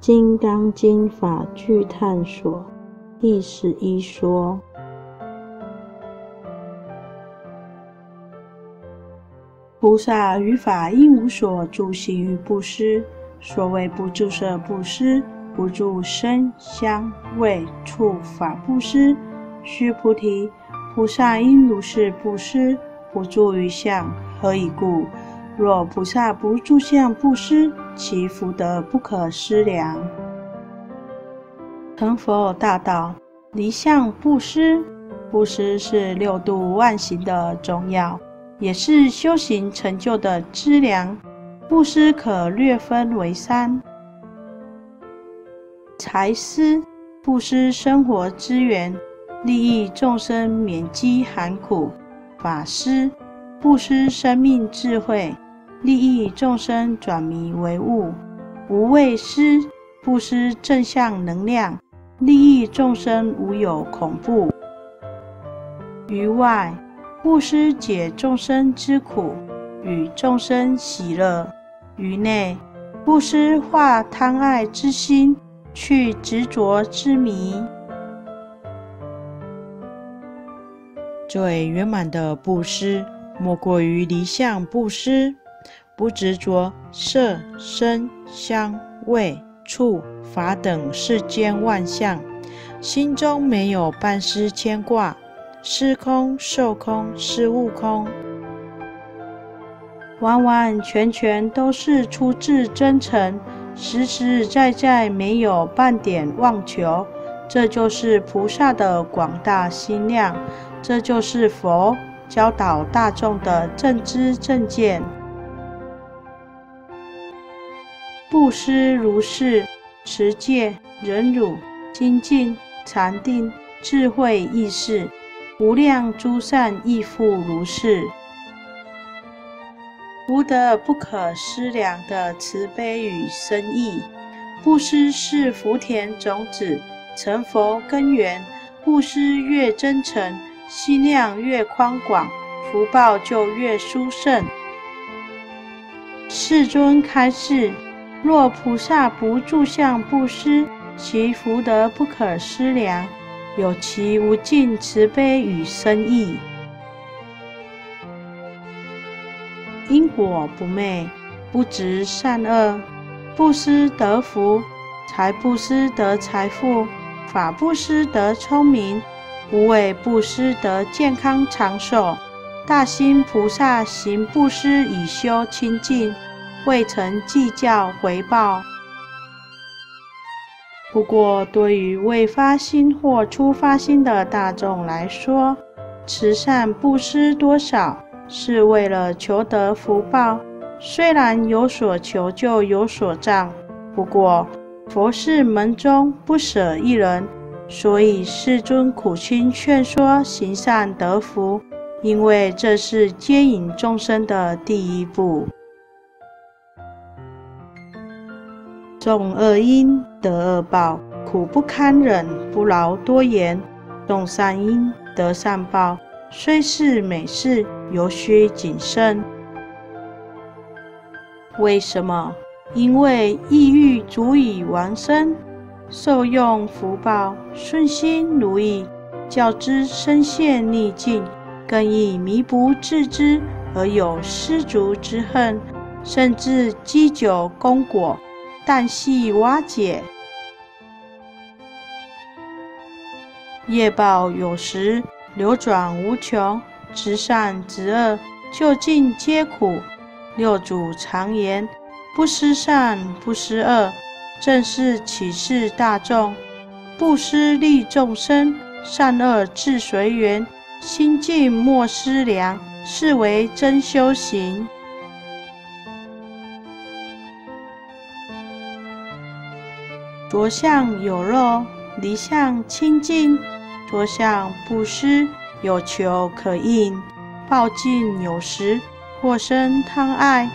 金刚经法句探索第十一说：菩萨于法应无所住行于布施。所谓不住色布施，不住声香味触法布施。须菩提，菩萨应如是布施，不住于相。何以故？若菩萨不住相布施，其福德不可思量。成佛大道，离相布施。布施是六度万行的重要，也是修行成就的资粮。布施可略分为三：财施，布施生活资源，利益众生免饥寒苦；法施，布施生命智慧。利益众生转迷为悟，无畏施布施正向能量，利益众生无有恐怖。于外布施解众生之苦，与众生喜乐；于内布施化贪爱之心，去执着之迷。最圆满的布施，莫过于离相布施。不执着色、声、香、味、触、法等世间万象，心中没有半丝牵挂，思空、受空、是悟空，完完全全都是出自真诚，实实在在没有半点妄求。这就是菩萨的广大心量，这就是佛教导大众的正知正见。布施如是，持戒、忍辱、精进、禅定、智慧、意识，无量诸善亦复如是。福德不可思量的慈悲与深意。布施是福田种子，成佛根源。布施越真诚，心量越宽广，福报就越殊胜。世尊开示。若菩萨不住相布施，其福德不可思量，有其无尽慈悲与深意。因果不昧，不执善恶，布施得福，财布施得财富，法布施得聪明，无畏布施得健康长寿。大心菩萨行布施以修清净。未曾计较回报。不过，对于未发心或初发心的大众来说，慈善布施多少是为了求得福报。虽然有所求就有所障，不过佛是门中不舍一人，所以世尊苦心劝说行善得福，因为这是接引众生的第一步。种恶因得恶报，苦不堪忍，不劳多言；种善因得善报，虽是美事，犹须谨慎。为什么？因为意欲足以完身，受用福报，顺心如意，较之身陷逆境，更易弥不自知，而有失足之恨，甚至积久功果。但系瓦解，业报有时流转无穷，执善执恶，究竟皆苦。六祖常言：不思善，不思恶，正是启示大众。不思利众生，善恶自随缘，心静莫思量，是为真修行。着相有肉，离相清净；着相不施，有求可应；报尽有时，或生贪爱，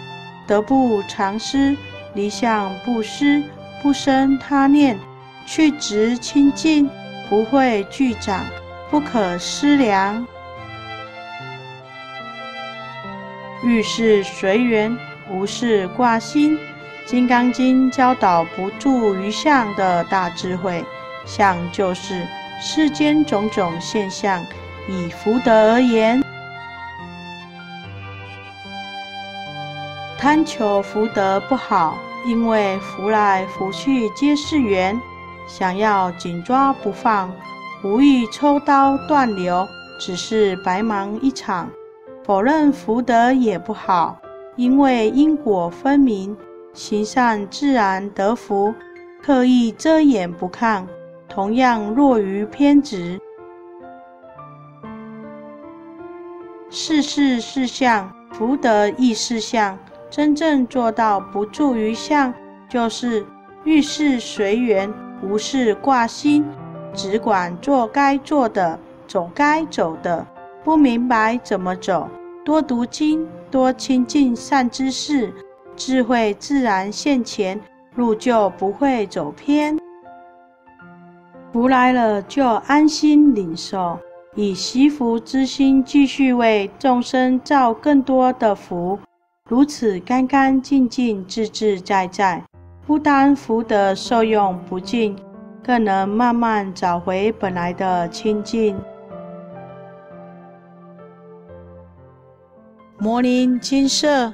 得不偿失。离相不施，不生他念，去执清净，不会聚长，不可思量。遇事随缘，无事挂心。《金刚经》教导不住于相的大智慧，相就是世间种种现象。以福德而言，贪求福德不好，因为福来福去皆是缘，想要紧抓不放，无意抽刀断流，只是白忙一场。否认福德也不好，因为因果分明。行善自然得福，刻意遮掩不看，同样弱于偏执。事事是相，福德亦是相。真正做到不住于相，就是遇事随缘，无事挂心，只管做该做的，走该走的。不明白怎么走，多读经，多亲近善知识。智慧自然现前，路就不会走偏。福来了就安心领受，以惜福之心继续为众生造更多的福，如此干干净净、自自在在，不但福德受用不尽，更能慢慢找回本来的清净。摩尼金色。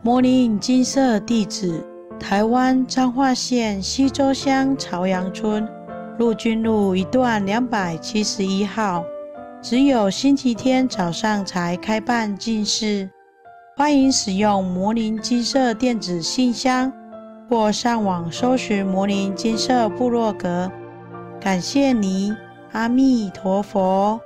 摩尼金色地址：台湾彰化县西周乡朝阳村陆军路一段两百七十一号。只有星期天早上才开办进士。欢迎使用摩尼金色电子信箱，或上网搜寻摩尼金色部落格。感谢你，阿弥陀佛。